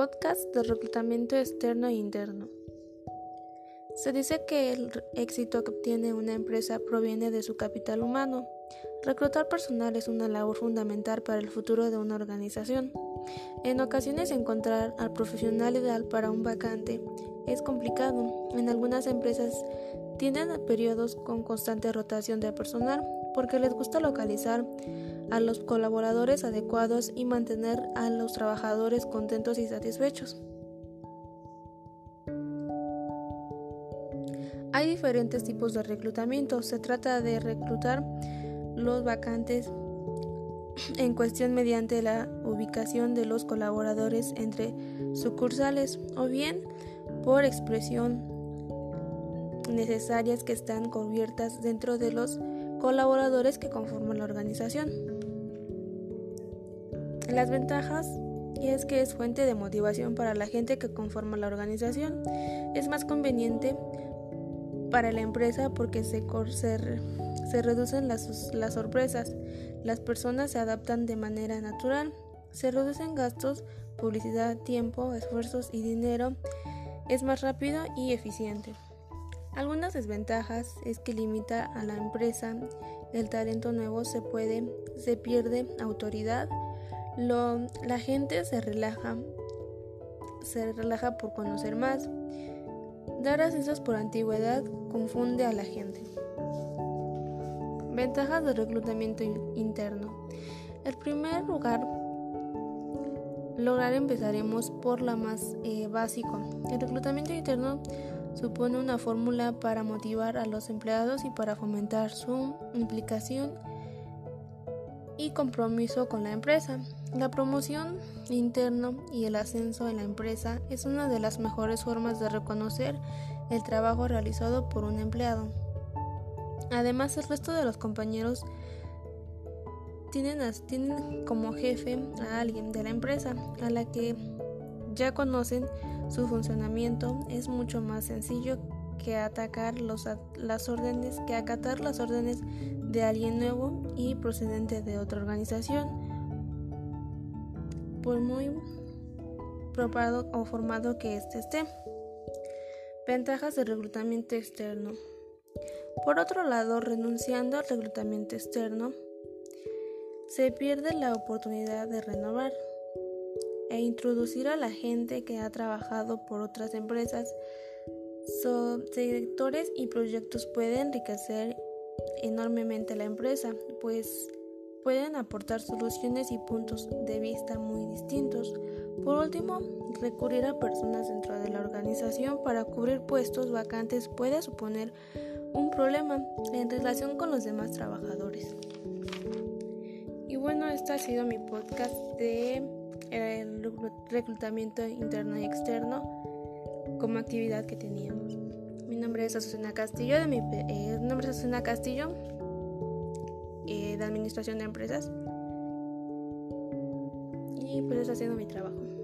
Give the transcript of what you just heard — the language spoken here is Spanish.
podcast de reclutamiento externo e interno. Se dice que el éxito que obtiene una empresa proviene de su capital humano. Reclutar personal es una labor fundamental para el futuro de una organización. En ocasiones encontrar al profesional ideal para un vacante es complicado. En algunas empresas tienen periodos con constante rotación de personal porque les gusta localizar a los colaboradores adecuados y mantener a los trabajadores contentos y satisfechos. Hay diferentes tipos de reclutamiento. Se trata de reclutar los vacantes en cuestión mediante la ubicación de los colaboradores entre sucursales o bien por expresión necesarias que están cubiertas dentro de los colaboradores que conforman la organización. Las ventajas es que es fuente de motivación para la gente que conforma la organización. Es más conveniente para la empresa porque se, se, reducen las, las sorpresas. Las personas se adaptan de manera natural. Se reducen gastos, publicidad, tiempo, esfuerzos y dinero. Es más rápido y eficiente. Algunas desventajas es que limita a la empresa, el talento nuevo se puede, se pierde autoridad, la gente se relaja, se relaja por conocer más. Dar ascensos por antigüedad confunde a la gente. Ventajas del reclutamiento interno. En primer lugar, lograr empezaremos por la más eh, básico. El reclutamiento interno supone una fórmula para motivar a los empleados y para fomentar su implicación y compromiso con la empresa. La promoción interna y el ascenso en la empresa es una de las mejores formas de reconocer el trabajo realizado por un empleado. Además, el resto de los compañeros tienen, tienen como jefe a alguien de la empresa a la que ya conocen su funcionamiento es mucho más sencillo que atacar las órdenes, que acatar las órdenes de alguien nuevo y procedente de otra organización. Por muy preparado o formado que éste esté. Ventajas del reclutamiento externo. Por otro lado, renunciando al reclutamiento externo, se pierde la oportunidad de renovar e introducir a la gente que ha trabajado por otras empresas. Sectores y proyectos pueden enriquecer enormemente la empresa, pues pueden aportar soluciones y puntos de vista muy distintos. Por último, recurrir a personas dentro de la organización para cubrir puestos vacantes puede suponer un problema en relación con los demás trabajadores. Y bueno, este ha sido mi podcast de el reclutamiento interno y externo como actividad que teníamos. Mi nombre es Azucena Castillo, de mi, eh, nombre es Azucena Castillo, eh, de Administración de Empresas. Y pues está haciendo mi trabajo.